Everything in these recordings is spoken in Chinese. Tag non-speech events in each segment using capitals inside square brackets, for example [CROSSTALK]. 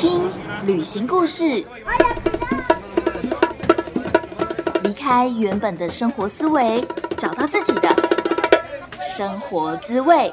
听旅行故事，离开原本的生活思维，找到自己的生活滋味。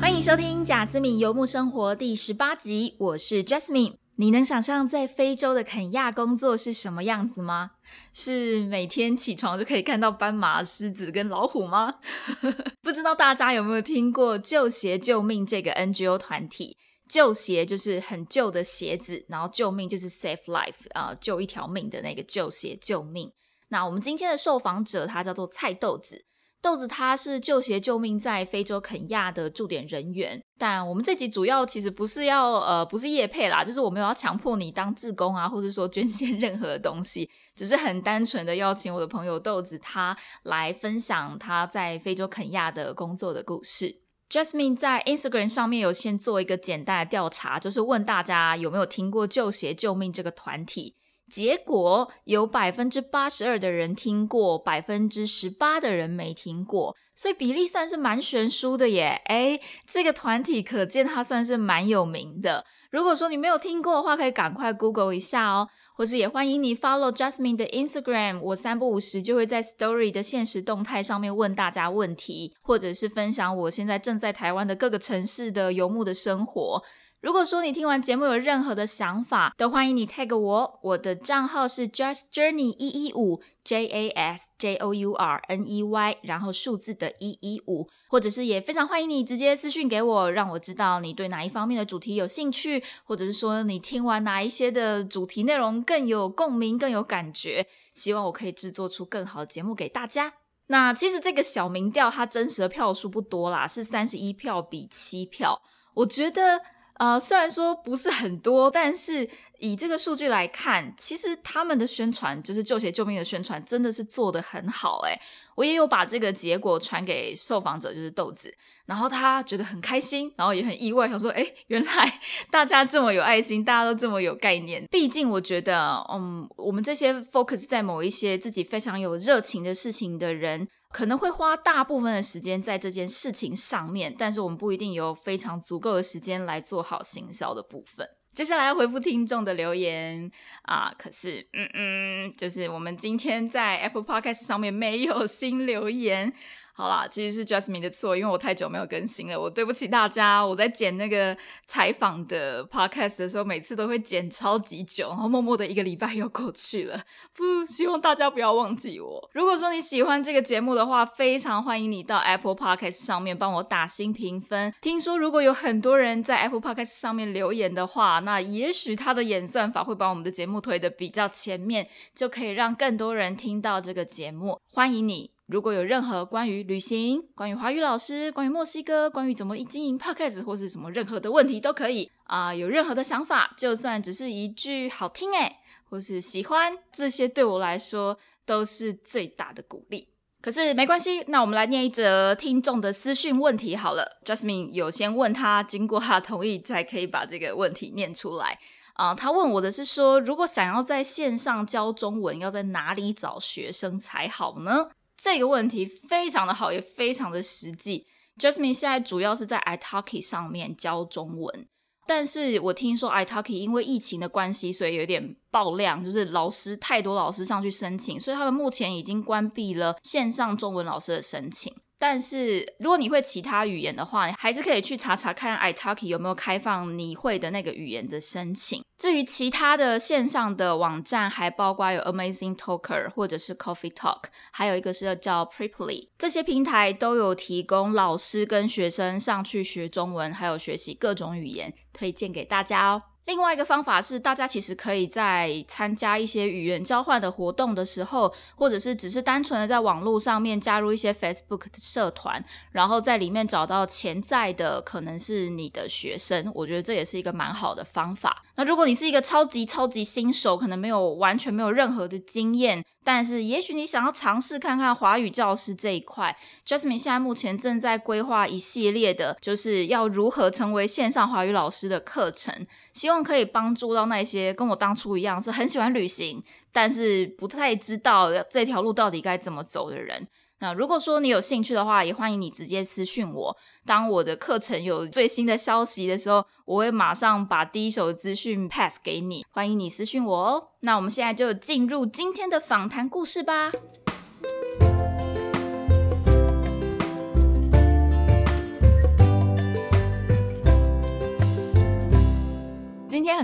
欢迎收听贾斯敏游牧生活第十八集，我是 Jasmine。你能想象在非洲的肯亚工作是什么样子吗？是每天起床就可以看到斑马、狮子跟老虎吗？[LAUGHS] 不知道大家有没有听过“旧鞋救命”这个 NGO 团体？旧鞋就是很旧的鞋子，然后救命就是 save life 啊，救一条命的那个旧鞋救命。那我们今天的受访者他叫做菜豆子。豆子他是救鞋救命在非洲肯亚的驻点人员，但我们这集主要其实不是要呃不是叶配啦，就是我没有要强迫你当志工啊，或者说捐献 [LAUGHS] 任何东西，只是很单纯的邀请我的朋友豆子他来分享他在非洲肯亚的工作的故事。Jasmine 在 Instagram 上面有先做一个简单的调查，就是问大家有没有听过救鞋救命这个团体。结果有百分之八十二的人听过，百分之十八的人没听过，所以比例算是蛮悬殊的耶。哎，这个团体可见它算是蛮有名的。如果说你没有听过的话，可以赶快 Google 一下哦，或是也欢迎你 follow Jasmine 的 Instagram，我三不五时就会在 Story 的现实动态上面问大家问题，或者是分享我现在正在台湾的各个城市的游牧的生活。如果说你听完节目有任何的想法，都欢迎你 tag 我，我的账号是 Just Journey 一一五 J A S J O U R N E Y，然后数字的一一五，或者是也非常欢迎你直接私信给我，让我知道你对哪一方面的主题有兴趣，或者是说你听完哪一些的主题内容更有共鸣、更有感觉，希望我可以制作出更好的节目给大家。那其实这个小民调它真实的票数不多啦，是三十一票比七票，我觉得。呃，虽然说不是很多，但是以这个数据来看，其实他们的宣传，就是救鞋救命的宣传，真的是做得很好。诶我也有把这个结果传给受访者，就是豆子，然后他觉得很开心，然后也很意外，想说，哎，原来 [LAUGHS] 大家这么有爱心，大家都这么有概念。毕竟我觉得，嗯，我们这些 focus 在某一些自己非常有热情的事情的人。可能会花大部分的时间在这件事情上面，但是我们不一定有非常足够的时间来做好行销的部分。接下来要回复听众的留言啊，可是，嗯嗯，就是我们今天在 Apple Podcast 上面没有新留言。好啦，其实是 Jasmine 的错，因为我太久没有更新了，我对不起大家。我在剪那个采访的 podcast 的时候，每次都会剪超级久，然后默默的一个礼拜又过去了。不希望大家不要忘记我。如果说你喜欢这个节目的话，非常欢迎你到 Apple Podcast 上面帮我打新评分。听说如果有很多人在 Apple Podcast 上面留言的话，那也许他的演算法会把我们的节目推的比较前面，就可以让更多人听到这个节目。欢迎你。如果有任何关于旅行、关于华语老师、关于墨西哥、关于怎么经营 podcast 或是什么任何的问题都可以啊，有任何的想法，就算只是一句好听诶，或是喜欢这些，对我来说都是最大的鼓励。可是没关系，那我们来念一则听众的私讯问题好了。Jasmine 有先问他，经过他同意才可以把这个问题念出来啊。他问我的是说，如果想要在线上教中文，要在哪里找学生才好呢？这个问题非常的好，也非常的实际。Jasmine 现在主要是在 iTalki 上面教中文，但是我听说 iTalki 因为疫情的关系，所以有点爆量，就是老师太多老师上去申请，所以他们目前已经关闭了线上中文老师的申请。但是如果你会其他语言的话，还是可以去查查看 iTalki 有没有开放你会的那个语言的申请。至于其他的线上的网站，还包括有 Amazing Talker 或者是 Coffee Talk，还有一个是叫 Preply，这些平台都有提供老师跟学生上去学中文，还有学习各种语言，推荐给大家哦。另外一个方法是，大家其实可以在参加一些语言交换的活动的时候，或者是只是单纯的在网络上面加入一些 Facebook 的社团，然后在里面找到潜在的可能是你的学生，我觉得这也是一个蛮好的方法。那如果你是一个超级超级新手，可能没有完全没有任何的经验，但是也许你想要尝试看看华语教师这一块，Jasmine 现在目前正在规划一系列的，就是要如何成为线上华语老师的课程，希望。望可以帮助到那些跟我当初一样是很喜欢旅行，但是不太知道这条路到底该怎么走的人。那如果说你有兴趣的话，也欢迎你直接私讯我。当我的课程有最新的消息的时候，我会马上把第一手资讯 pass 给你。欢迎你私讯我哦。那我们现在就进入今天的访谈故事吧。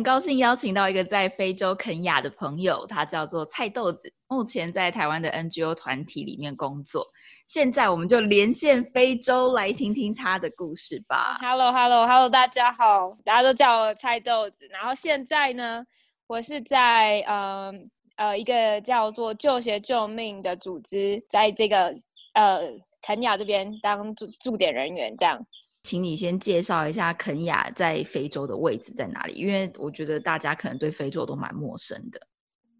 很高兴邀请到一个在非洲肯亚的朋友，他叫做菜豆子，目前在台湾的 NGO 团体里面工作。现在我们就连线非洲来听听他的故事吧。Hello，Hello，Hello，大家好，大家都叫我菜豆子。然后现在呢，我是在呃呃一个叫做救鞋救命的组织，在这个呃肯亚这边当驻驻点人员这样。请你先介绍一下肯亚在非洲的位置在哪里？因为我觉得大家可能对非洲都蛮陌生的。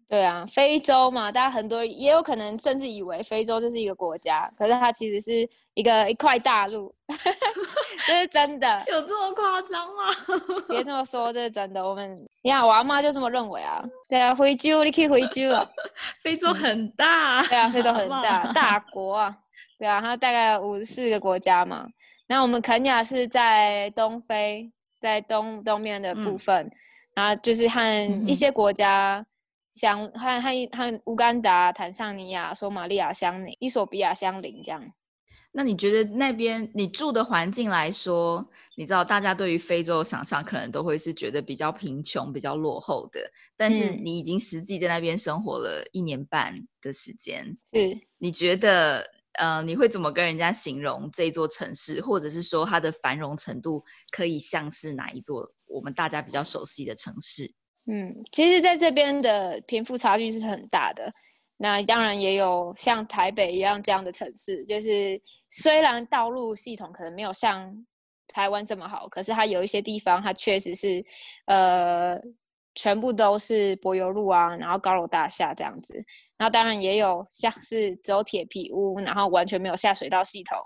对啊，非洲嘛，大家很多也有可能甚至以为非洲就是一个国家，可是它其实是一个一块大陆，[LAUGHS] 这是真的。有这么夸张吗？[LAUGHS] 别这么说，这是真的。我们你看，我阿妈就这么认为啊。对啊，非洲你可以非洲啊，[LAUGHS] 非洲很大。对啊，非洲很大，大国啊。对啊，它大概五十四个国家嘛。那我们肯亚是在东非，在东东面的部分，然后就是和一些国家相和和和乌干达、坦桑尼亚、索马利亚相邻，伊索比亚相邻这样。那你觉得那边你住的环境来说，你知道大家对于非洲想象可能都会是觉得比较贫穷、比较落后的，但是你已经实际在那边生活了一年半的时间，是你觉得？呃，你会怎么跟人家形容这座城市，或者是说它的繁荣程度可以像是哪一座我们大家比较熟悉的城市？嗯，其实在这边的贫富差距是很大的。那当然也有像台北一样这样的城市，就是虽然道路系统可能没有像台湾这么好，可是它有一些地方它确实是呃。全部都是柏油路啊，然后高楼大厦这样子，然后当然也有像是只有铁皮屋，然后完全没有下水道系统，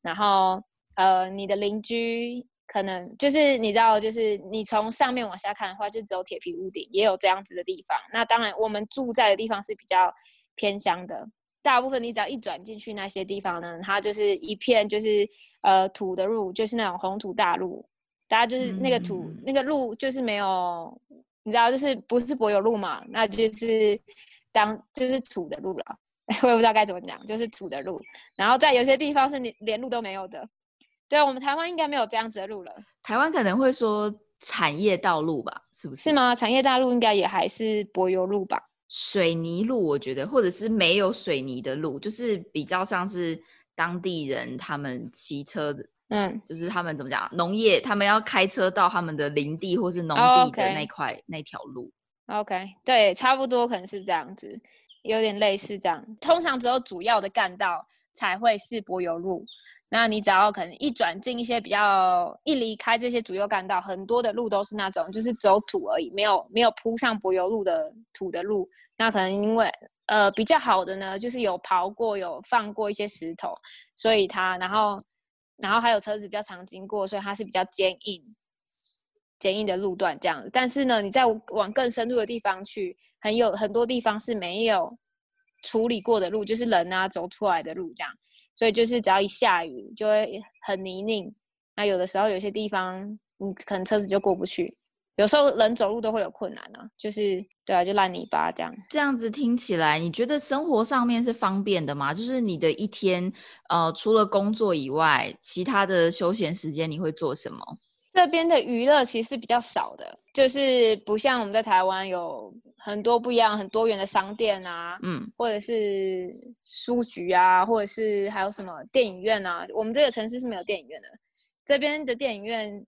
然后呃，你的邻居可能就是你知道，就是你从上面往下看的话，就只有铁皮屋顶，也有这样子的地方。那当然，我们住在的地方是比较偏乡的，大部分你只要一转进去那些地方呢，它就是一片就是呃土的路，就是那种红土大路，大家就是那个土那个路就是没有。你知道，就是不是柏油路嘛？那就是当就是土的路了，[LAUGHS] 我也不知道该怎么讲，就是土的路。然后在有些地方是连连路都没有的。对啊，我们台湾应该没有这样子的路了。台湾可能会说产业道路吧？是不是？是吗？产业道路应该也还是柏油路吧？水泥路，我觉得，或者是没有水泥的路，就是比较像是当地人他们骑车的。嗯，就是他们怎么讲，农业他们要开车到他们的林地或是农地的那块那条路。OK，对，差不多可能是这样子，有点类似这样。通常只有主要的干道才会是柏油路，那你只要可能一转进一些比较一离开这些主要干道，很多的路都是那种就是走土而已，没有没有铺上柏油路的土的路。那可能因为呃比较好的呢，就是有刨过有放过一些石头，所以它然后。然后还有车子比较常经过，所以它是比较坚硬、坚硬的路段这样。但是呢，你再往更深入的地方去，很有很多地方是没有处理过的路，就是人啊走出来的路这样。所以就是只要一下雨，就会很泥泞。那有的时候有些地方，你可能车子就过不去。有时候人走路都会有困难啊，就是对啊，就烂泥巴这样。这样子听起来，你觉得生活上面是方便的吗？就是你的一天，呃，除了工作以外，其他的休闲时间你会做什么？这边的娱乐其实比较少的，就是不像我们在台湾有很多不一样、很多元的商店啊，嗯，或者是书局啊，或者是还有什么电影院啊。我们这个城市是没有电影院的，这边的电影院。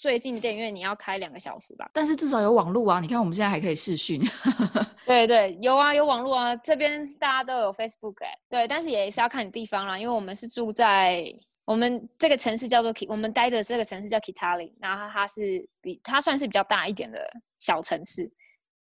最近的电影院你要开两个小时吧，但是至少有网络啊！你看我们现在还可以视讯。[LAUGHS] 对对，有啊，有网络啊，这边大家都有 Facebook 哎。对，但是也是要看你地方啦，因为我们是住在我们这个城市叫做 K，我们待的这个城市叫 Kitali，然后它是比它算是比较大一点的小城市，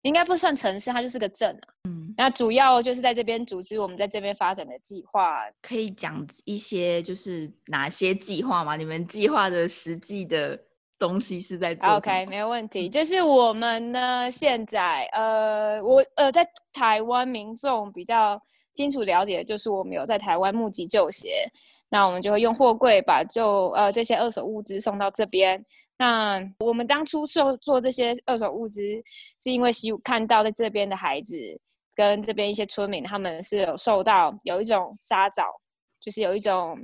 应该不算城市，它就是个镇啊。嗯，那主要就是在这边组织我们在这边发展的计划，可以讲一些就是哪些计划吗？你们计划的实际的。东西是在做 OK，没有问题。就是我们呢，现在呃，我呃，在台湾民众比较清楚了解，就是我们有在台湾募集旧鞋，那我们就会用货柜把旧呃这些二手物资送到这边。那我们当初做做这些二手物资，是因为希看到在这边的孩子跟这边一些村民，他们是有受到有一种沙蚤，就是有一种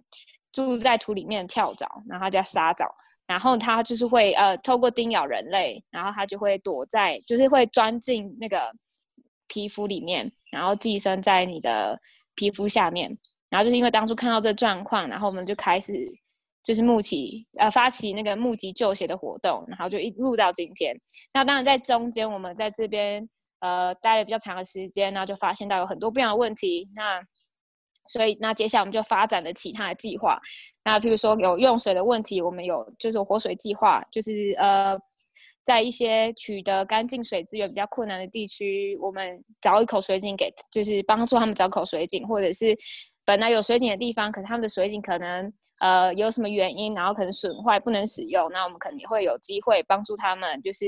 住在土里面的跳蚤，然后叫沙蚤，然后它就是会呃透过叮咬人类，然后它就会躲在，就是会钻进那个皮肤里面，然后寄生在你的皮肤下面，然后就是因为当初看到这状况，然后我们就开始。就是募集呃发起那个募集旧鞋的活动，然后就一路到今天。那当然在中间，我们在这边呃待了比较长的时间，然后就发现到有很多不一样的问题。那所以那接下来我们就发展了其他的计划。那比如说有用水的问题，我们有就是活水计划，就是呃在一些取得干净水资源比较困难的地区，我们找一口水井给，就是帮助他们找口水井，或者是。本来有水井的地方，可是他们的水井可能呃有什么原因，然后可能损坏不能使用，那我们可能会有机会帮助他们，就是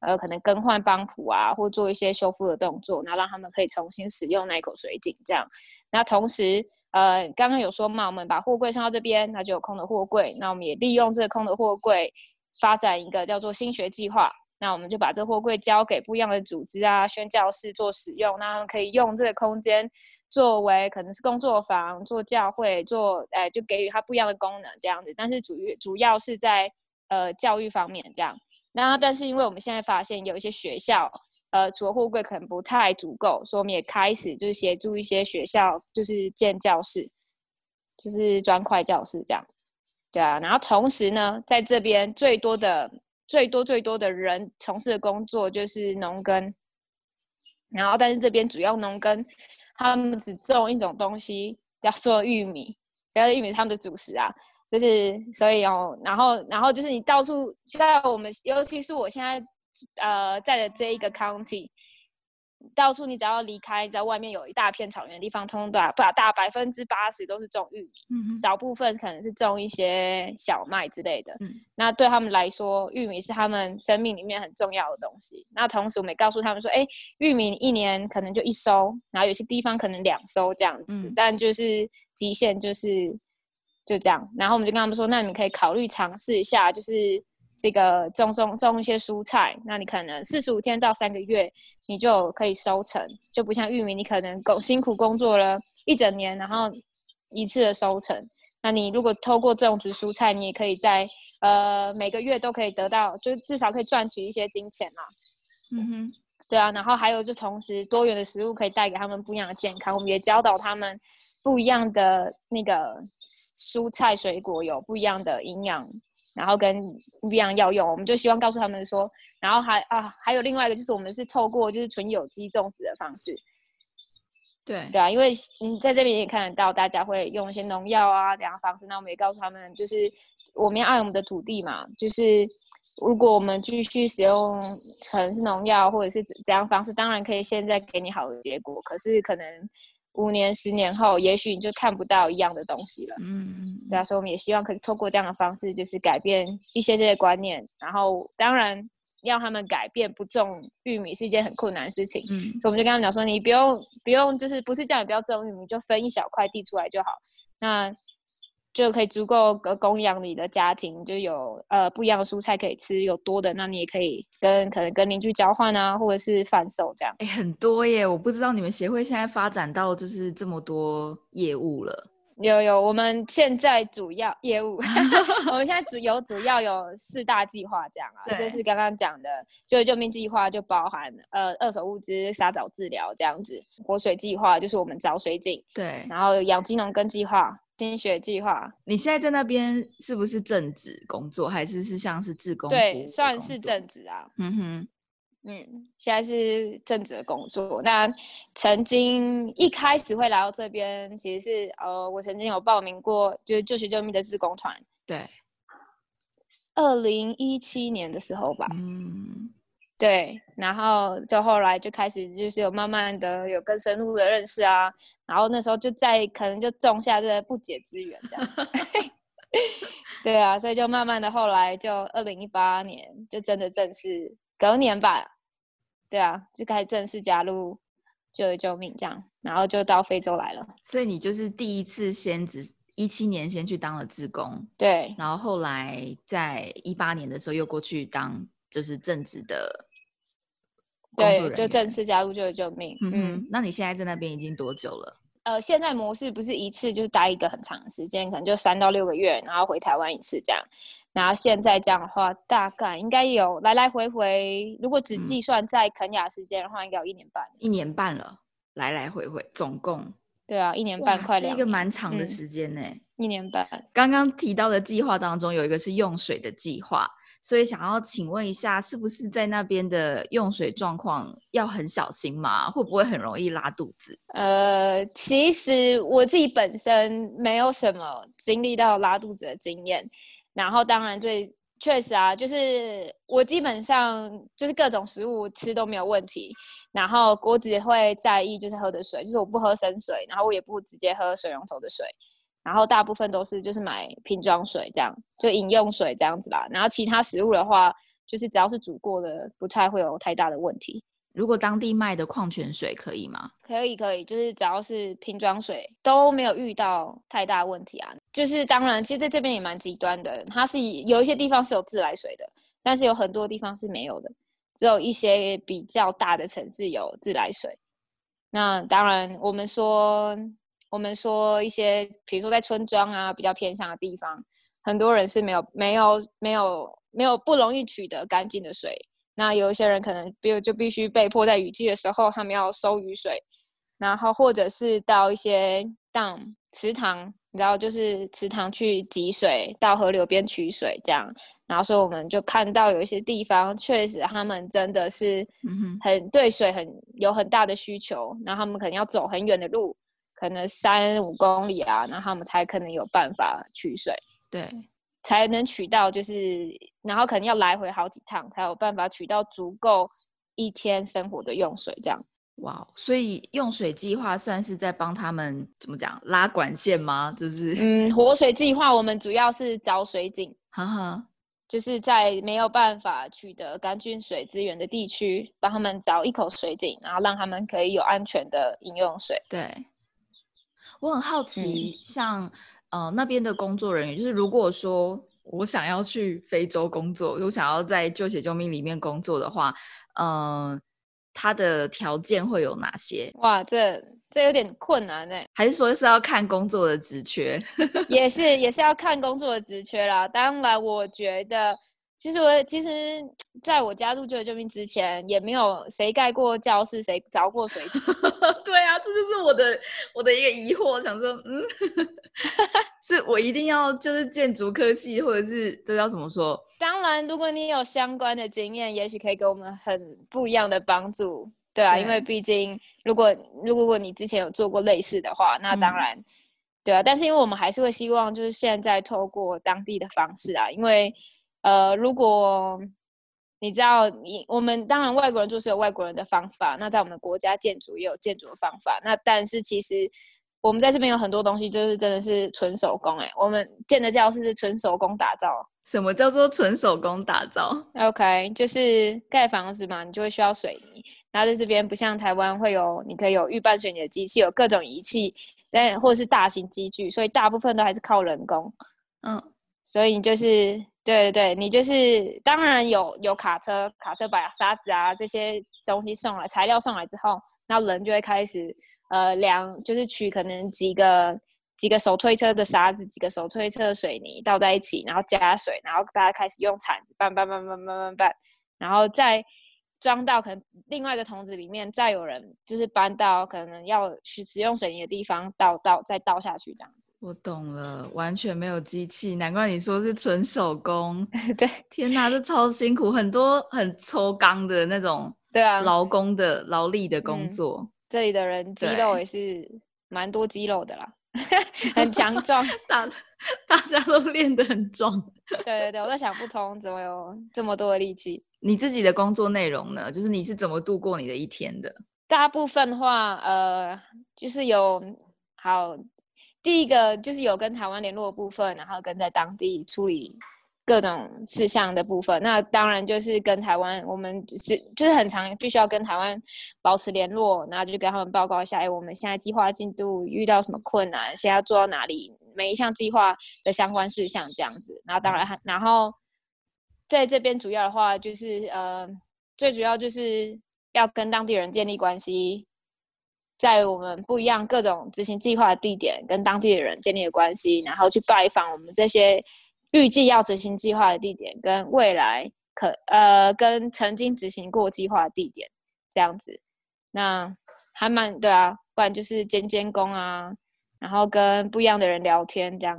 呃可能更换帮浦啊，或做一些修复的动作，然后让他们可以重新使用那一口水井这样。那同时呃刚刚有说嘛，我们把货柜上到这边，那就有空的货柜，那我们也利用这个空的货柜发展一个叫做新学计划，那我们就把这货柜交给不一样的组织啊、宣教室做使用，那他们可以用这个空间。作为可能是工作房、做教会、做呃，就给予它不一样的功能这样子，但是主主要是在呃教育方面这样。那但是因为我们现在发现有一些学校，呃，除了货柜可能不太足够，所以我们也开始就是协助一些学校，就是建教室，就是砖块教室这样。对啊，然后同时呢，在这边最多的、最多最多的人从事的工作就是农耕，然后但是这边主要农耕。他们只种一种东西，叫做玉米，然后玉米是他们的主食啊，就是所以哦，然后然后就是你到处在我们，尤其是我现在呃在的这一个 county。到处你只要离开，在外面有一大片草原的地方，通通都不大百分之八十都是种玉米，嗯少部分可能是种一些小麦之类的。嗯那对他们来说，玉米是他们生命里面很重要的东西。那同时我们也告诉他们说，哎，玉米一年可能就一收，然后有些地方可能两收这样子，但就是极限就是就这样。然后我们就跟他们说，那你可以考虑尝试一下，就是。这个种种种一些蔬菜，那你可能四十五天到三个月，你就可以收成，就不像玉米，你可能工辛苦工作了一整年，然后一次的收成。那你如果透过种植蔬菜，你也可以在呃每个月都可以得到，就至少可以赚取一些金钱嘛。嗯哼，对啊，然后还有就同时多元的食物可以带给他们不一样的健康，我们也教导他们不一样的那个蔬菜水果有不一样的营养。然后跟不一样药用，我们就希望告诉他们说，然后还啊还有另外一个就是我们是透过就是纯有机种植的方式，对对啊，因为你在这边也看得到大家会用一些农药啊这样方式，那我们也告诉他们就是我们要爱我们的土地嘛，就是如果我们继续使用可能是农药或者是怎样方式，当然可以现在给你好的结果，可是可能。五年、十年后，也许你就看不到一样的东西了。嗯嗯，对啊，所以我们也希望可以透过这样的方式，就是改变一些这些观念。然后，当然要他们改变不种玉米是一件很困难的事情。嗯，所以我们就跟他们讲说，你不用不用，就是不是叫你不要种玉米，就分一小块地出来就好。那就可以足够供养你的家庭，就有呃不一样的蔬菜可以吃，有多的，那你也可以跟可能跟邻居交换啊，或者是贩售这样。哎，很多耶！我不知道你们协会现在发展到就是这么多业务了。有有，我们现在主要业务，[LAUGHS] 我们现在主有主要有四大计划这样啊，就是刚刚讲的就救命计划，就包含呃二手物资、沙藻治疗这样子；活水计划就是我们找水井，对，然后养鸡农耕计划。新学计划，你现在在那边是不是正职工作，还是是像是志工？对，算是正职啊。嗯哼，嗯，现在是正职的工作。那曾经一开始会来到这边，其实是呃，我曾经有报名过，就是救学救命的志工团。对，二零一七年的时候吧。嗯。对，然后就后来就开始就是有慢慢的有更深入的认识啊，然后那时候就在可能就种下这个不解之缘这样。[LAUGHS] 对啊，所以就慢慢的后来就二零一八年就真的正式隔年吧，对啊，就开始正式加入救救命这样，然后就到非洲来了。所以你就是第一次先只一七年先去当了志工，对，然后后来在一八年的时候又过去当就是正职的对，就正。式加入就救命。嗯嗯，那你现在在那边已经多久了？呃，现在模式不是一次就是待一个很长的时间，可能就三到六个月，然后回台湾一次这样。然后现在这样的话，大概应该有来来回回，如果只嗯计算在肯雅时间的话，应该有一年半。一年半了，来来回回，总共对啊，一年半快是一个两年蛮长的嗯时间呢。一年半。刚刚提到的计划当中有一个是用水的计划，所以想要请问一下，是不是在那边的用水状况要很小心吗？会不会很容易拉肚子？呃，其实我自己本身没有什么经历到拉肚子的经验，然后当然这确实啊，就是我基本上就是各种食物吃都没有问题，然后我只会在意就是喝的水，就是我不喝生水，然后我也不直接喝水龙头的水，然后大部分都是就是买瓶装水这样，就饮用水这样子啦，然后其他食物的话，就是只要是煮过的，不太会有太大的问题。如果当地卖的矿泉水可以吗？可以可以，就是只要是瓶装水都没有遇到太大问题啊。就是当然，其实在这边也蛮极端的，它是有一些地方是有自来水的，但是有很多地方是没有的，只有一些比较大的城市有自来水。那当然，我们说我们说一些，比如说在村庄啊比较偏向的地方，很多人是没有没有没有没有不容易取得干净的水。那有一些人可能，比如就必须被迫在雨季的时候，他们要收雨水，然后或者是到一些当池塘，你知道，就是池塘去集水，到河流边取水这样。然后所以我们就看到有一些地方，确实他们真的是嗯，很对水很有很大的需求，然后他们可能要走很远的路，可能三五公里啊，然后他们才可能有办法取水。对，才能取到，就是然后可能要来回好几趟，才有办法取到足够一天生活的用水。这样，哇，所以用水计划算是在帮他们怎么讲拉管线吗？就是，嗯，活水计划我们主要是找水井，[LAUGHS] 哈哈，就是在没有办法取得干净水资源的地区，帮他们找一口水井，然后让他们可以有安全的饮用水。对，我很好奇，像呃那边的工作人员，就是如果说我想要去非洲工作，我想要在救血救命里面工作的话，嗯、他的条件会有哪些？哇，这这有点困难哎、还是说是要看工作的职缺？[LAUGHS] 也是也是要看工作的职缺啦。当然，我觉得其实我其实在我加入救救命之前，也没有谁盖过教室，谁凿过水井。[LAUGHS] 对啊，这就是我的我的一个疑惑，想说，嗯，[LAUGHS] 是我一定要就是建筑科系，或者是这要怎么说？当然，如果你有相关的经验，也许可以给我们很不一样的帮助。对啊，因为对毕竟如果如果你之前有做过类似的话，那当嗯然、对啊。但是因为我们还是会希望，就是现在透过当地的方式啊，因为呃，如果你知道你我们当然外国人做事有外国人的方法，那在我们国家建筑也有建筑的方法。那但是其实我们在这边有很多东西，就是真的是纯手工哎、我们建的教室是纯手工打造。什么叫做纯手工打造？OK，就是盖房子嘛，你就会需要水泥。然后在这边不像台湾会有，你可以有预拌水泥的机器，有各种仪器，但或者是大型机具，所以大部分都还是靠人工。嗯，所以你就是对对对，你就是当然有有卡车，卡车把沙子啊这些东西送来，材料送来之后，那人就会开始呃量，就是取可能几个几个手推车的沙子，几个手推车的水泥倒在一起，然后加水，然后大家开始用铲子拌拌拌拌拌拌拌，然后再装到可能另外一个桶子里面，再有人就是搬到可能要去使用水泥的地方倒倒再倒下去这样子。我懂了，完全没有机器，难怪你说是纯手工。[LAUGHS] 对天哪，这超辛苦，很多很抽钢的那种对啊，劳工的劳力的工嗯作，这里的人肌肉也是蛮多肌肉的啦，[LAUGHS] 很强壮。[LAUGHS] 大大家都练得很壮。[LAUGHS] 对对对，我都想不通怎么有这么多的力气。你自己的工作内容呢？就是你是怎么度过你的一天的？大部分的话，呃，就是有好，第一个就是有跟台湾联络的部分，然后跟在当地处理各种事项的部分。那当然就是跟台湾，我们是就是很常，必须要跟台湾保持联络，然后就跟他们报告一下，哎，我们现在计划进度遇到什么困难，现在做到哪里，每一项计划的相关事项这样子。然后当然，然后在这边主要的话就是呃，最主要就是要跟当地人建立关系。在我们不一样各种执行计划的地点，跟当地的人建立关系，然后去拜访我们这些预计要执行计划的地点，跟未来可呃跟曾经执行过计划的地点这样子，那还蛮对啊，不然就是监监工啊，然后跟不一样的人聊天这样。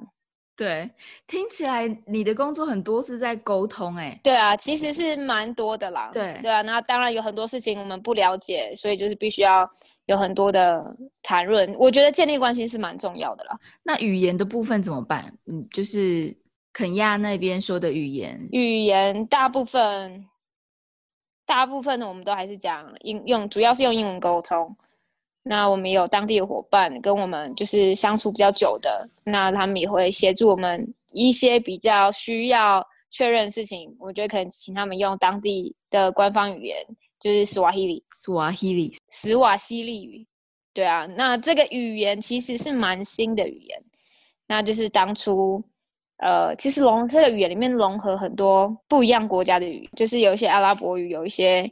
对，听起来你的工作很多是在沟通，哎，对啊，其实是蛮多的啦。对对啊，那当然有很多事情我们不了解，所以就是必须要。有很多的谈论，我觉得建立关系是蛮重要的啦。那语言的部分怎么办？嗯，就是肯亚那边说的语言，语言大部分，大部分的，我们都还是讲英用，主要是用英文沟通。那我们有当地的伙伴跟我们就是相处比较久的，那他们也会协助我们一些比较需要确认的事情，我觉得可能请他们用当地的官方语言。就是斯瓦希里，斯瓦希里，斯瓦希里语，对啊，那这个语言其实是蛮新的语言，那就是当初，呃，其实融这个语言里面融合很多不一样国家的语，就是有一些阿拉伯语，有一些，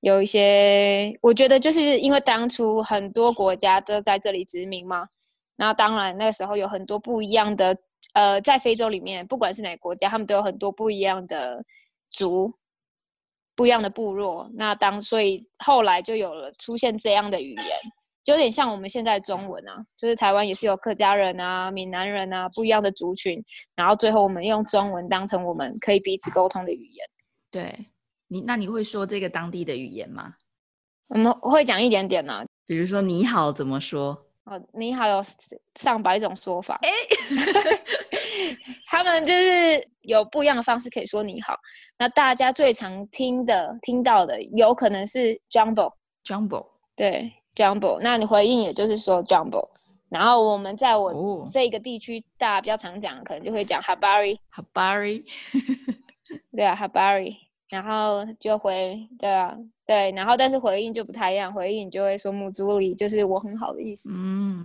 有一些，我觉得就是因为当初很多国家都在这里殖民嘛，那当然那个时候有很多不一样的，呃，在非洲里面，不管是哪个国家，他们都有很多不一样的族。不一样的部落，那当所以后来就有了出现这样的语言，就有点像我们现在中文啊，就是台湾也是有客家人啊、闽南人啊不一样的族群，然后最后我们用中文当成我们可以彼此沟通的语言。对你，那你会说这个当地的语言吗？我们会讲一点点呢，比如说你好怎么说？哦，你好有上百种说法，哎，[LAUGHS] 他们就是有不一样的方式可以说你好。那大家最常听的、听到的，有可能是 jumbo，jumbo，对，jumbo。那你回应也就是说 jumbo。然后我们在我这个地区，大家比较常讲，可能就会讲 habari，habari，[LAUGHS] 对啊，habari。然后就回，对啊，对，然后但是回应就不太一样，回应就会说母猪里就是我很好的意思。嗯，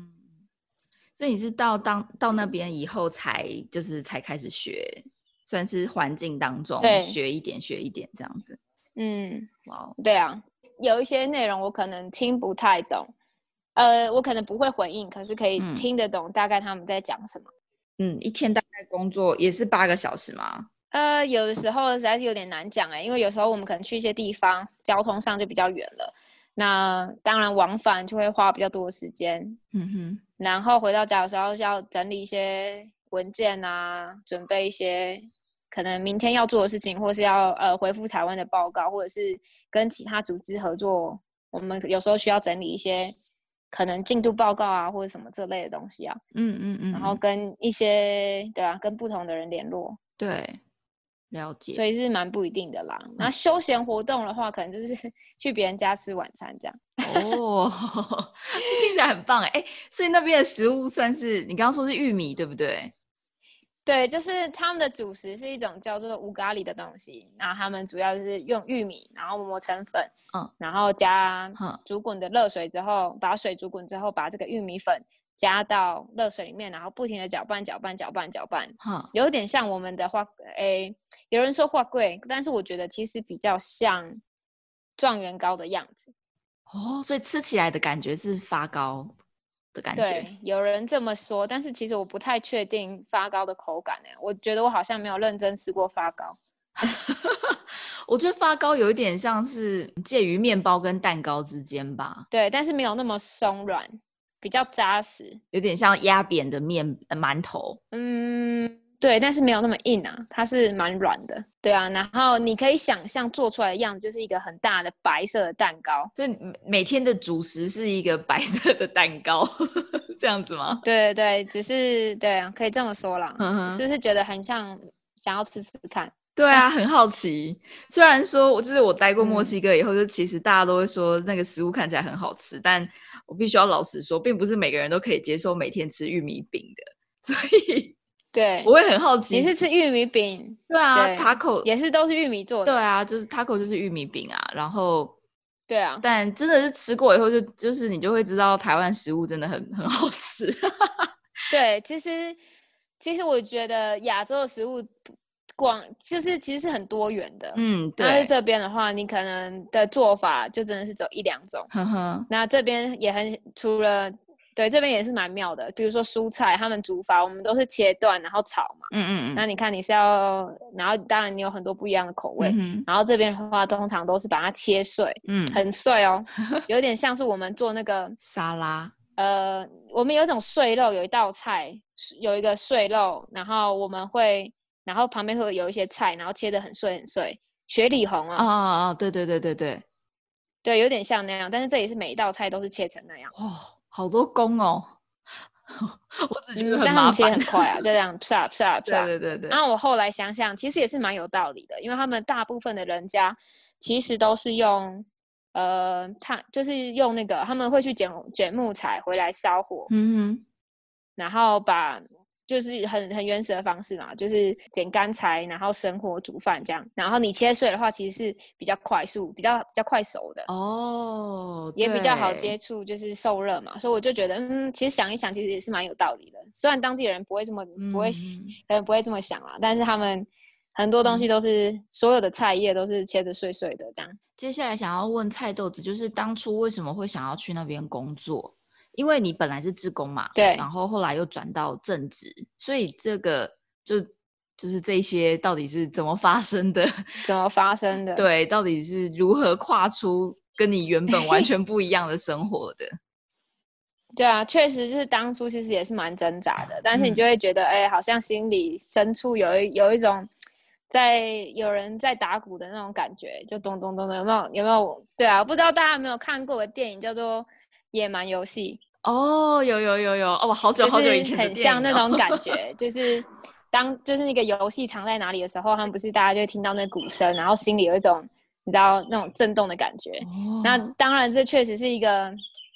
所以你是到当到那边以后才就是才开始学，算是环境当中学一点学一点这样子。嗯，哇，对啊，有一些内容我可能听不太懂，呃，我可能不会回应，可是可以听得懂大概他们在讲什么。嗯，一天大概工作也是八个小时吗？呃，有的时候实在是有点难讲哎，因为有时候我们可能去一些地方，交通上就比较远了，那当然往返就会花比较多的时间。嗯哼，然后回到家的时候要整理一些文件啊，准备一些可能明天要做的事情，或是要呃回复台湾的报告，或者是跟其他组织合作，我们有时候需要整理一些可能进度报告啊，或者什么这类的东西啊。嗯嗯嗯，然后跟一些对啊，跟不同的人联络。对。了解，所以是蛮不一定的啦。那休闲活动的话，可能就是 [LAUGHS] 去别人家吃晚餐这样。哦，[LAUGHS] 听起来很棒哎！所以那边的食物算是你刚刚说是玉米对不对？对，就是他们的主食是一种叫做乌咖喱的东西。然后他们主要就是用玉米，然后磨成粉，嗯，然后加煮滚的热水之后，把水煮滚之后，把这个玉米粉。加到热水里面，然后不停的搅拌、搅拌、搅拌、搅拌，哈，有点像我们的花，诶，有人说花桂，但是我觉得其实比较像状元糕的样子。哦，所以吃起来的感觉是发糕的感觉。对，有人这么说，但是其实我不太确定发糕的口感诶。我觉得我好像没有认真吃过发糕。[LAUGHS] 我觉得发糕有一点像是介于面包跟蛋糕之间吧。对，但是没有那么松软。比较扎实，有点像压扁的面馒头。嗯，对，但是没有那么硬啊，它是蛮软的。对啊，然后你可以想象做出来的样子就是一个很大的白色的蛋糕，所以每天的主食是一个白色的蛋糕，[LAUGHS] 这样子吗？对对对，只是对啊，可以这么说啦。是不是觉得很像想要吃吃看？对啊，很好奇。虽然说，我就是我待过墨嗯西哥以后，就其实大家都会说那个食物看起来很好吃，但我必须要老实说，并不是每个人都可以接受每天吃玉米饼的，所以对我，会很好奇。你是吃玉米饼，对啊对，taco 也是都是玉米做的。对啊，就是 taco 就是玉米饼啊，然后对啊，但真的是吃过以后就就是你就会知道台湾食物真的很 [LAUGHS] 很好吃。对，其实其实我觉得亚洲的食物不广就是其实是很多元的。嗯，对，但是这边的话，你可能的做法就真的是只有一两种。呵呵，那这边也很除了对这边也是蛮妙的，比如说蔬菜，他们煮法我们都是切断然后炒嘛。嗯嗯嗯，那你看你是要，然后当然你有很多不一样的口味。嗯然后这边的话，通常都是把它切碎，嗯，很碎哦，[LAUGHS] 有点像是我们做那个 [LAUGHS] 沙拉，呃，我们有一种碎肉，有一道菜是有一个碎肉，然后我们会，然后旁边会有一些菜，然后切的很碎很碎，雪里红哦啊，哦哦，对对对对对，对，有点像那样，但是这里是每一道菜都是切成那样，哇，好多工哦，[LAUGHS] 我只觉得嗯，很麻但他们切很快啊，就这样唰唰 [LAUGHS] 对唰。对对对，然后我后来想想，其实也是蛮有道理的，因为他们大部分的人家其实都是用。呃，碳就是用那个，他们会去捡捡木材回来烧火，嗯哼，然后把就是很很原始的方式嘛，就是捡干柴，然后生火煮饭这样。然后你切碎的话，其实是比较快速、比较比较快熟的，哦，也比较好接触，就是受热嘛。所以我就觉得，嗯，其实想一想，其实也是蛮有道理的。虽然当地人不会这么不会，嗯可能不会这么想啦，但是他们很多东西都是、所有的菜叶都是切的碎碎的这样。接下来想要问菜豆子，就是当初为什么会想要去那边工作？因为你本来是志工嘛，对然后后来又转到正职，所以这个就就是这些到底是怎么发生的？怎么发生的？对，到底是如何跨出跟你原本完全 [LAUGHS] 不一样的生活的？[LAUGHS] 对啊，确实就是当初其实也是蛮挣扎的，但是你嗯就会觉得，哎、好像心里深处有一有一种在有人在打鼓的那种感觉，就咚咚咚的，有没有？有没有？对啊，不知道大家有没有看过个电影叫做《野蛮游戏哦，有有有有哦，好》，久好久以前很像那种感 [LAUGHS] 觉，就是当就是那个游戏藏在哪里的时候，他们不是大家就会听到那鼓声，然后心里有一种你知道那种震动的感觉。那哦当然，这确实是一个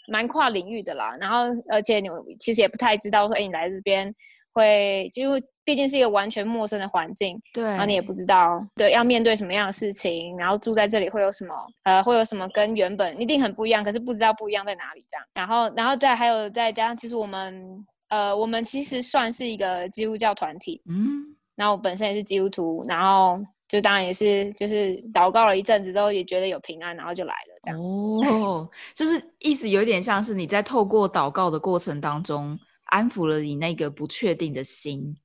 蛮跨领域的啦。然后，而且你其实也不太知道说，哎，你来这边会，就毕竟是一个完全陌生的环境，对，然后你也不知道对要面对什么样的事情，然后住在这里会有什么，呃，会有什么跟原本一定很不一样，可是不知道不一样在哪里这样。然后，然后再还有再加上，其实我们，呃，我们其实算是一个基督教团体，嗯然后我本身也是基督徒，然后就当然也是就是祷告了一阵子之后，也觉得有平安，然后就来了这样。哦，[LAUGHS] 就是意思有点像是你在透过祷告的过程当中，安抚了你那个不确定的心，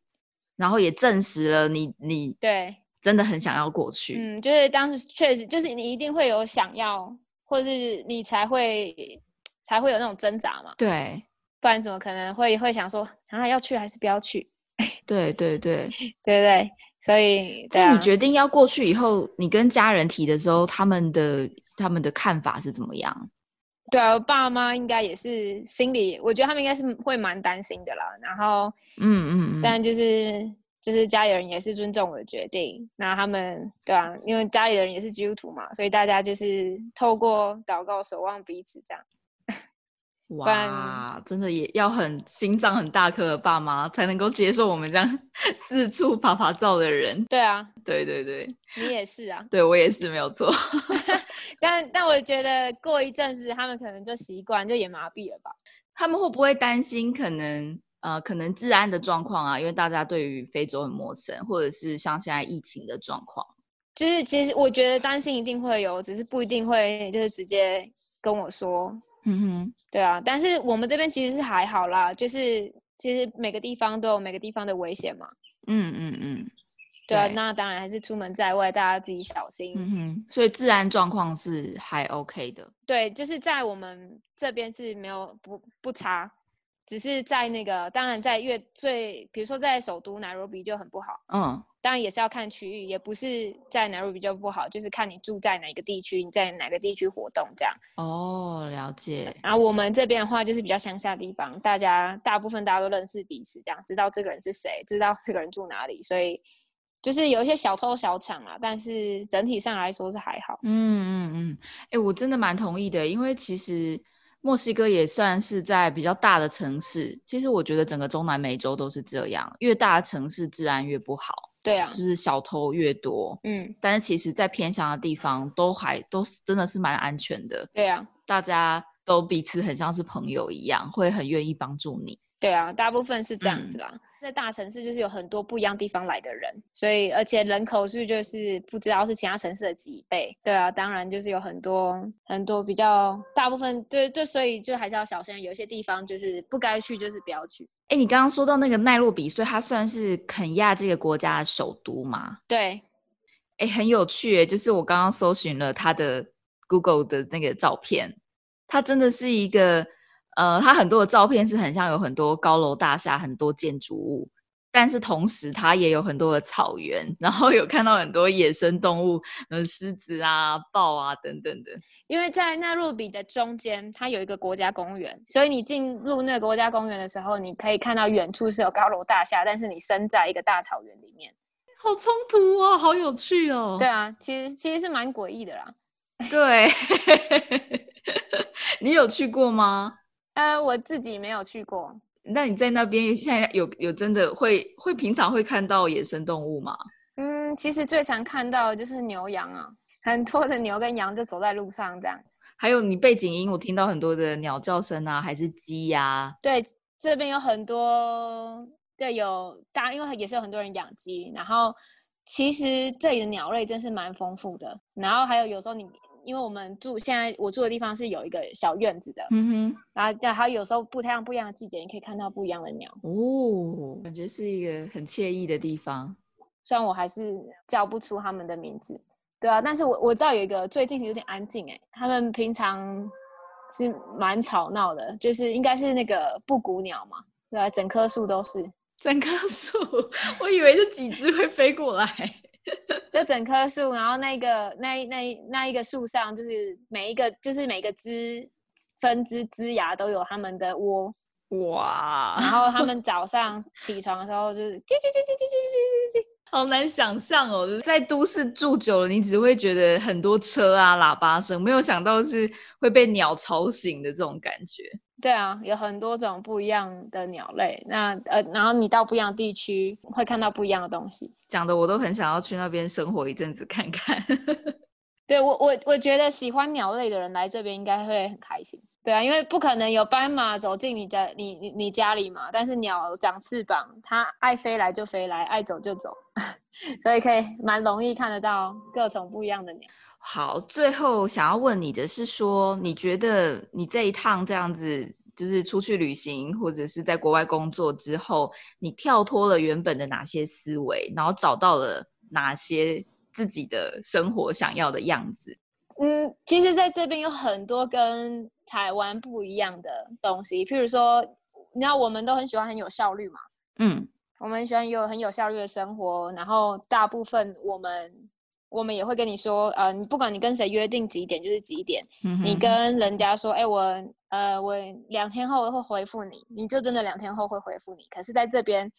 然后也证实了你你对，真的很想要过去。嗯，就是当时确实就是你一定会有想要，或者是你才会才会有那种挣扎嘛，对不然怎么可能会会想说啊要去还是不要去，[LAUGHS] 对对对，对不对？所以在你决定要过去以后，你跟家人提的时候，他们的他们的看法是怎么样？对啊，我爸妈应该也是心里，我觉得他们应该是会蛮担心的啦。然后，嗯嗯嗯，但就是就是家里人也是尊重我的决定。那他们对啊，因为家里人也是基督徒嘛，所以大家就是透过祷告守望彼此这样。然哇，真的也要很心脏很大颗的爸妈才能够接受我们这样 [LAUGHS] 四处爬爬照的人。对啊，对对对，你也是啊。对我也是没有错。[LAUGHS] 但但我觉得过一阵子，他们可能就习惯，就也麻痹了吧。他们会不会担心可能呃可能治安的状况啊？因为大家对于非洲很陌生，或者是像现在疫情的状况。就是其实我觉得担心一定会有，只是不一定会就是直接跟我说。嗯哼，对啊，但是我们这边其实是还好啦，就是其实每个地方都有每个地方的危险嘛。嗯嗯嗯，对啊，对那当然还是出门在外，大家自己小心。嗯哼，所以治安状况是还 OK 的。对，就是在我们这边是没有不不差，只是在那个当然在越最，比如说在首都 Nairobi 就很不好。嗯当然也是要看区域，也不是在哪里比就不好，就是看你住在哪个地区，你在哪个地区活动这样。哦，了解。然后我们这边的话，就是比较乡下地方，大家大部分大家都认识彼此，这样知道这个人是谁，知道这个人住哪里，所以就是有一些小偷小抢啊，但是整体上来说是还好。嗯嗯嗯，哎，我真的蛮同意的，因为其实墨西哥也算是在比较大的城市，其实我觉得整个中南美洲都是这样，越大的城市治安越不好，对啊，就是小偷越多。嗯，但是其实，在偏乡的地方都还都是真的是蛮安全的，对啊，大家都彼此很像是朋友一样，会很愿意帮助你。对啊，大部分是这样子嗯啦。在大城市就是有很多不一样地方来的人，所以而且人口数就是不知道是其他城市的几倍。对啊，当然就是有很多很多比较大部分对对，所以就还是要小心。有些地方就是不该去，就是不要去。哎，你刚刚说到那个奈洛比，所以它算是肯亚这个国家的首都吗？对，哎，很有趣诶，就是我刚刚搜寻了它的 Google 的那个照片，它真的是一个，呃，它很多的照片是很像有很多高楼大厦、很多建筑物，但是同时它也有很多的草原，然后有看到很多野生动物，呃，狮子啊、豹啊等等的。因为在纳入比的中间，它有一个国家公园，所以你进入那个国家公园的时候，你可以看到远处是有高楼大厦，但是你身在一个大草原里面。好冲突哦，好有趣哦。对啊，其实其实是蛮诡异的啦。[LAUGHS] 对，[LAUGHS] 你有去过吗？呃，我自己没有去过。那你在那边现在有有真的会会平常会看到野生动物吗？嗯，其实最常看到的就是牛羊啊，很多的牛跟羊就走在路上这样。还有你背景音，我听到很多的鸟叫声啊，还是鸡呀、对，这边有很多，对，有大，因为也是有很多人养鸡，然后其实这里的鸟类真是蛮丰富的。然后还有有时候你，因为我们住现在我住的地方是有一个小院子的，嗯哼然后对，还有有时候不太阳不一样的季节，你可以看到不一样的鸟。哦，感觉是一个很惬意的地方。虽然我还是叫不出他们的名字，对啊，但是我我知道有一个最近有点安静哎，他们平常是蛮吵闹的，就是应该是那个布谷鸟嘛，对啊，整棵树都是，整棵树，[LAUGHS] 我以为是几只会飞过来。[LAUGHS] 就整棵树，然后那个那那那一个树上，就是每一个就是每个枝分支枝芽都有他们的窝，哇，然后他们早上起床的时候就是叽叽叽叽叽叽叽叽叽叽。好难想象哦！就是在都市住久了，你只会觉得很多车啊、喇叭声，没有想到是会被鸟吵醒的这种感觉。对啊，有很多种不一样的鸟类。那呃，然后你到不一样的地区会看到不一样的东西。讲的我都很想要去那边生活一阵子看看。[LAUGHS] 对我我我觉得喜欢鸟类的人来这边应该会很开心。对啊，因为不可能有斑马走进你家你你你家里嘛，但是鸟长翅膀，它爱飞来就飞来，爱走就走，[LAUGHS] 所以可以蛮容易看得到各种不一样的鸟。好，最后想要问你的是说，你觉得你这一趟这样子，就是出去旅行或者是在国外工作之后，你跳脱了原本的哪些思维，然后找到了哪些自己的生活想要的样子？嗯，其实在这边有很多跟台湾不一样的东西，譬如说，你知道我们都很喜欢很有效率嘛，嗯我们喜欢有很有效率的生活，然后大部分我们我们也会跟你说，呃，你不管你跟谁约定几点就是几点，你嗯哼跟人家说，哎、我呃我两天后会回复你，你就真的两天后会回复你。可是在这边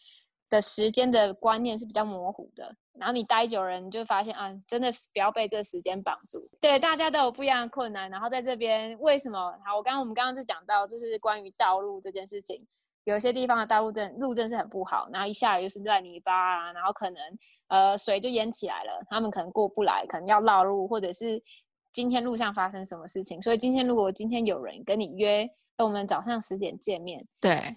的时间的观念是比较模糊的，然后你待久了，你就发现啊，真的不要被这个时间绑住。对，大家都有不一样的困难，然后在这边为什么？好，我刚刚我们刚刚就讲到，就是关于道路这件事情。有些地方的道路真路真是很不好，然后一下雨就是烂泥巴啊，然后可能呃水就淹起来了，他们可能过不来，可能要绕路，或者是今天路上发生什么事情。所以今天如果今天有人跟你约，那我们早上十点见面，对，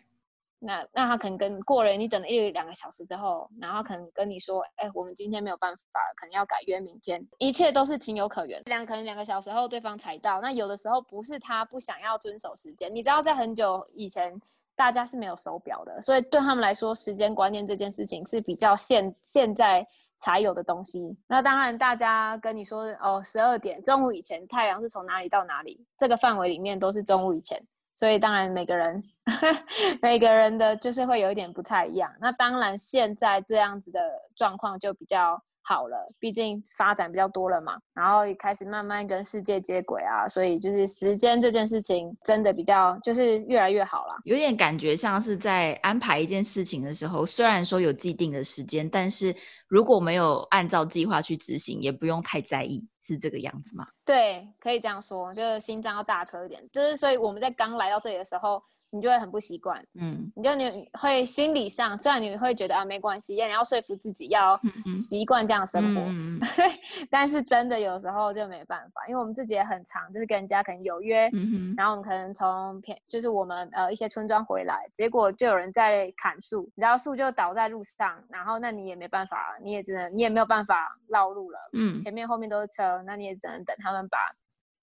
那那他可能跟过了你等了一两个小时之后，然后可能跟你说，哎，我们今天没有办法，可能要改约明天，一切都是情有可原。两可能两个小时后对方才到，那有的时候不是他不想要遵守时间，你知道在很久以前大家是没有手表的，所以对他们来说，时间观念这件事情是比较现现在才有的东西。那当然，大家跟你说哦，十二点中午以前太阳是从哪里到哪里，这个范围里面都是中午以前。所以当然每个人 [LAUGHS] 每个人的就是会有一点不太一样。那当然现在这样子的状况就比较好了，毕竟发展比较多了嘛，然后开始慢慢跟世界接轨啊，所以就是时间这件事情真的比较就是越来越好了。有点感觉像是在安排一件事情的时候，虽然说有既定的时间，但是如果没有按照计划去执行，也不用太在意，是这个样子吗？对，可以这样说，就是心脏要大颗一点。就是所以我们在刚来到这里的时候。你就会很不习惯，嗯，你就你会心理上，虽然你会觉得啊没关系，但你要说服自己要习惯这样的生活，[LAUGHS] 但是真的有时候就没办法，因为我们自己也很长，就是跟人家可能有约，然后我们可能从偏就是我们呃一些村庄回来，结果就有人在砍树，然后树就倒在路上，然后那你也没办法，你也只能你也没有办法绕路了，嗯，前面后面都是车，那你也只能等他们把。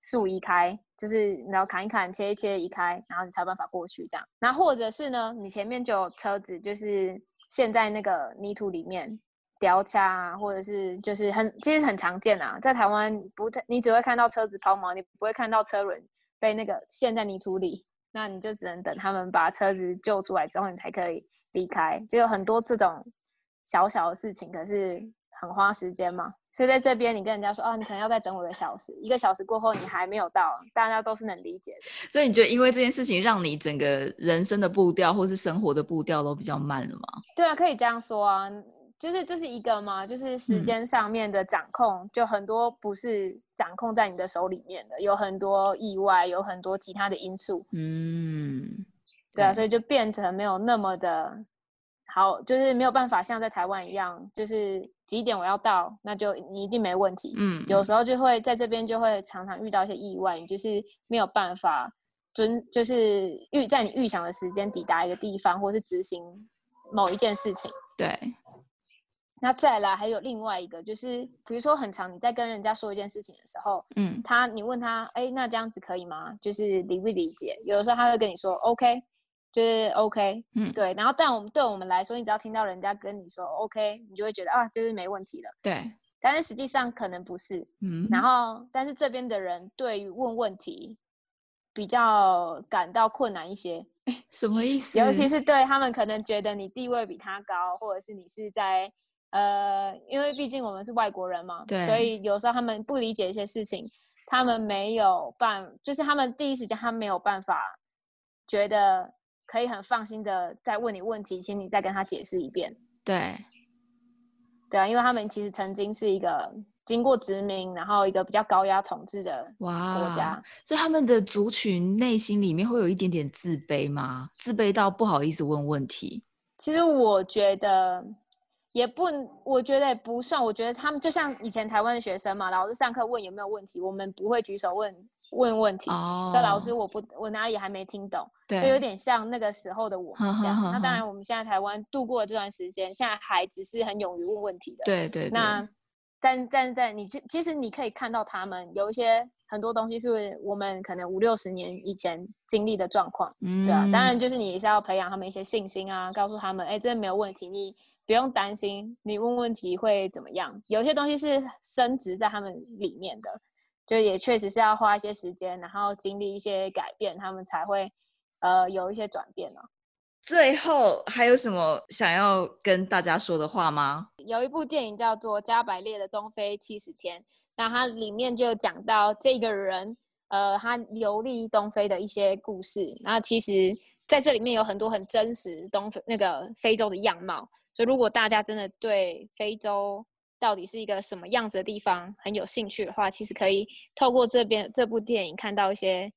树移开，就是你要砍一砍、切一切、移开，然后你才有办法过去这样。那或者是呢，你前面就有车子，就是陷在那个泥土里面掉卡啊，或者是就是很其实很常见啊，在台湾不太，你只会看到车子抛锚，你不会看到车轮被那个陷在泥土里。那你就只能等他们把车子救出来之后，你才可以离开。就有很多这种小小的事情，可是很花时间嘛。所以在这边，你跟人家说啊，你可能要再等我一个小时，一个小时过后你还没有到，大家都是能理解的。所以你觉得，因为这件事情让你整个人生的步调或是生活的步调都比较慢了吗？对啊，可以这样说啊，就是这是一个嘛，就是时间上面的掌控，就很多不是掌控在你的手里面的，有很多意外，有很多其他的因素。嗯，对啊，所以就变成没有那么的。好，就是没有办法像在台湾一样，就是几点我要到，那就你一定没问题。嗯，有时候就会在这边就会常常遇到一些意外，你就是没有办法遵，就是预在你预想的时间抵达一个地方，或是执行某一件事情。对。那再来还有另外一个，就是比如说很长，你在跟人家说一件事情的时候，嗯，他你问他，哎，那这样子可以吗？就是理不理解？有的时候他会跟你说，OK。就是 OK，嗯，对，然后但我们对我们来说，你只要听到人家跟你说 OK，你就会觉得啊，就是没问题了。对，但是实际上可能不是，嗯。然后，但是这边的人对于问问题比较感到困难一些。[LAUGHS] 什么意思？尤其是对他们可能觉得你地位比他高，或者是你是在呃，因为毕竟我们是外国人嘛，对，所以有时候他们不理解一些事情，他们没有办，就是他们第一时间他没有办法觉得。可以很放心的再问你问题，请你再跟他解释一遍。对，对啊，因为他们其实曾经是一个经过殖民，然后一个比较高压统治的哇国家，所以他们的族群内心里面会有一点点自卑吗？自卑到不好意思问问题？其实我觉得。也不，我觉得也不算。我觉得他们就像以前台湾的学生嘛，老师上课问有没有问题，我们不会举手问问问题。哦。那老师，我不，我哪里还没听懂？对。就有点像那个时候的我们这样。那当然，我们现在台湾度过了这段时间，现在孩子是很勇于问问题的。对对。那但但在你，其其实你可以看到他们有一些很多东西是我们可能五六十年以前经历的状况。嗯。对啊。当然，就是你也是要培养他们一些信心啊，告诉他们，哎，这没有问题，你。不用担心，你问问题会怎么样？有些东西是升值在他们里面的，就也确实是要花一些时间，然后经历一些改变，他们才会呃有一些转变呢。最后还有什么想要跟大家说的话吗？有一部电影叫做《加百列的东非七十天》，那它里面就讲到这个人，呃，他游历东非的一些故事。那其实在这里面有很多很真实东非那个非洲的样貌。所以，如果大家真的对非洲到底是一个什么样子的地方很有兴趣的话，其实可以透过这边这部电影看到一些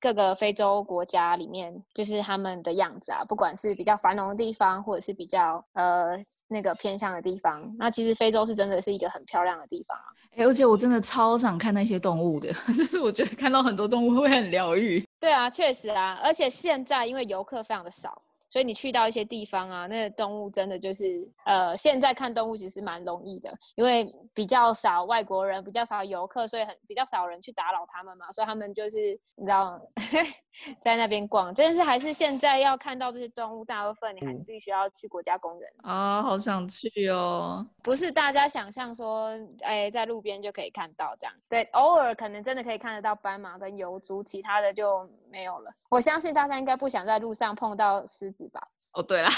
各个非洲国家里面就是他们的样子啊，不管是比较繁荣的地方，或者是比较呃那个偏向的地方。那其实非洲是真的是一个很漂亮的地方啊！而且我真的超想看那些动物的，[LAUGHS] 就是我觉得看到很多动物会很疗愈。对啊，确实啊，而且现在因为游客非常的少。所以你去到一些地方啊，那个动物真的就是，呃，现在看动物其实蛮容易的，因为比较少外国人，比较少游客，所以很比较少人去打扰他们嘛，所以他们就是你知道，[LAUGHS] [LAUGHS] 在那边逛，但是还是现在要看到这些动物，大部分你还是必须要去国家公园啊，好想去哦！不是大家想象说，哎，在路边就可以看到这样，对，偶尔可能真的可以看得到斑马跟油猪，其他的就没有了。我相信大家应该不想在路上碰到狮子吧？哦，对啦，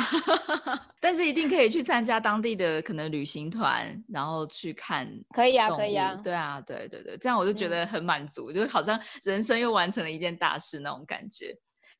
[LAUGHS] 但是一定可以去参加当地的可能旅行团，然后去看。可以啊，可以啊，对啊，对对对，这样我就觉得很满足，就好像人生又完成了一件大事那种感觉。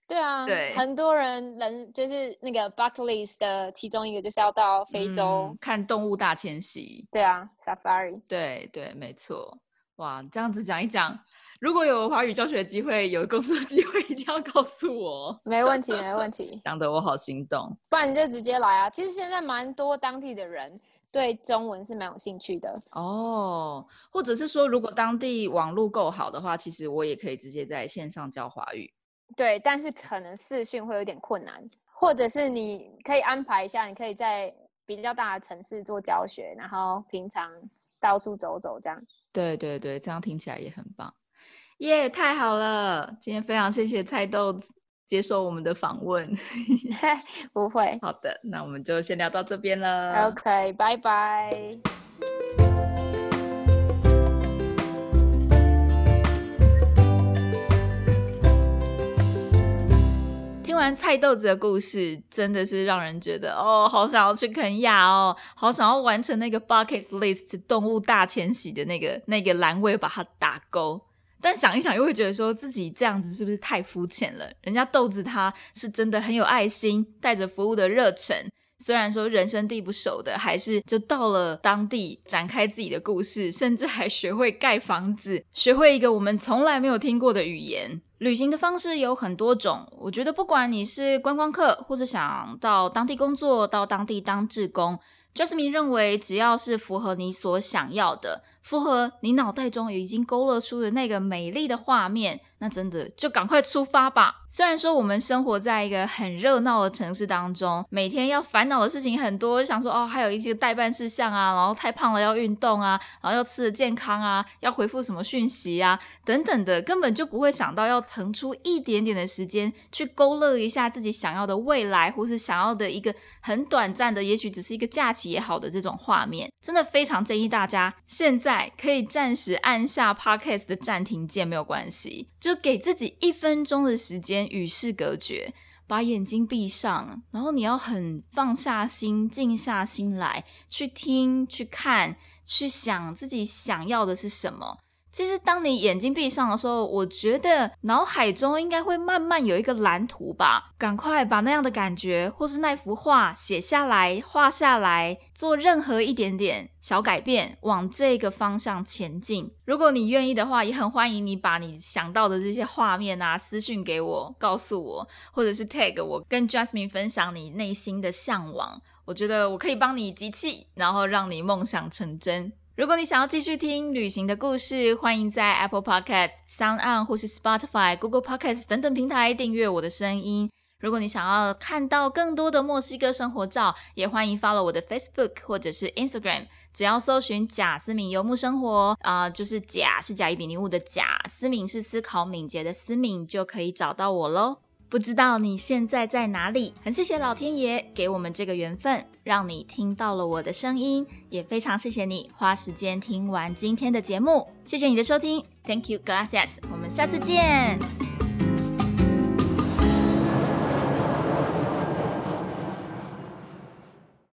对啊，对，很多人人就是那个 bucket list 的其中一个，就是要到非洲看动物大迁徙。对啊，safari。对对，没错。哇，这样子讲一讲，如果有华语教学机会，有工作机会，一定要告诉我。没问题，没问题。[LAUGHS] 讲得我好心动。不然你就直接来啊！其实现在蛮多当地的人对中文是蛮有兴趣的哦。或者是说，如果当地网络够好的话，其实我也可以直接在线上教华语。对，但是可能视讯会有点困难，或者是你可以安排一下，你可以在比较大的城市做教学，然后平常到处走走这样。对对对，这样听起来也很棒，耶，太好了！今天非常谢谢菜豆子接受我们的访问。[LAUGHS] 不会。好的，那我们就先聊到这边了。OK，拜拜。但菜豆子的故事，真的是让人觉得哦，好想要去肯亚哦，好想要完成那个 bucket list 动物大迁徙的那个那个栏位，把它打勾。但想一想，又会觉得说自己这样子是不是太肤浅了？人家豆子他是真的很有爱心，带着服务的热忱。虽然说人生地不熟的，还是就到了当地展开自己的故事，甚至还学会盖房子，学会一个我们从来没有听过的语言。旅行的方式有很多种，我觉得不管你是观光客，或是想到当地工作，到当地当志工。Jasmine 认为，只要是符合你所想要的，符合你脑袋中已经勾勒出的那个美丽的画面，那真的就赶快出发吧。虽然说我们生活在一个很热闹的城市当中，每天要烦恼的事情很多，想说哦，还有一些代办事项啊，然后太胖了要运动啊，然后要吃的健康啊，要回复什么讯息啊，等等的，根本就不会想到要腾出一点点的时间去勾勒一下自己想要的未来，或是想要的一个很短暂的，也许只是一个假期。也好的这种画面，真的非常建议大家现在可以暂时按下 podcast 的暂停键，没有关系，就给自己一分钟的时间与世隔绝，把眼睛闭上，然后你要很放下心，静下心来，去听、去看、去想自己想要的是什么。其实，当你眼睛闭上的时候，我觉得脑海中应该会慢慢有一个蓝图吧。赶快把那样的感觉，或是那幅画写下来、画下来，做任何一点点小改变，往这个方向前进。如果你愿意的话，也很欢迎你把你想到的这些画面啊私讯给我，告诉我，或者是 tag 我，跟 Jasmine 分享你内心的向往。我觉得我可以帮你集气，然后让你梦想成真。如果你想要继续听旅行的故事，欢迎在 Apple Podcast、Sound On 或是 Spotify、Google Podcast 等等平台订阅我的声音。如果你想要看到更多的墨西哥生活照，也欢迎 follow 我的 Facebook 或者是 Instagram。只要搜寻贾思敏游牧生活啊，就是贾是甲乙丙丁戊的贾，思敏是思考敏捷的思敏，就可以找到我喽。不知道你现在在哪里？很谢谢老天爷给我们这个缘分，让你听到了我的声音，也非常谢谢你花时间听完今天的节目。谢谢你的收听，Thank you, Glassias。我们下次见。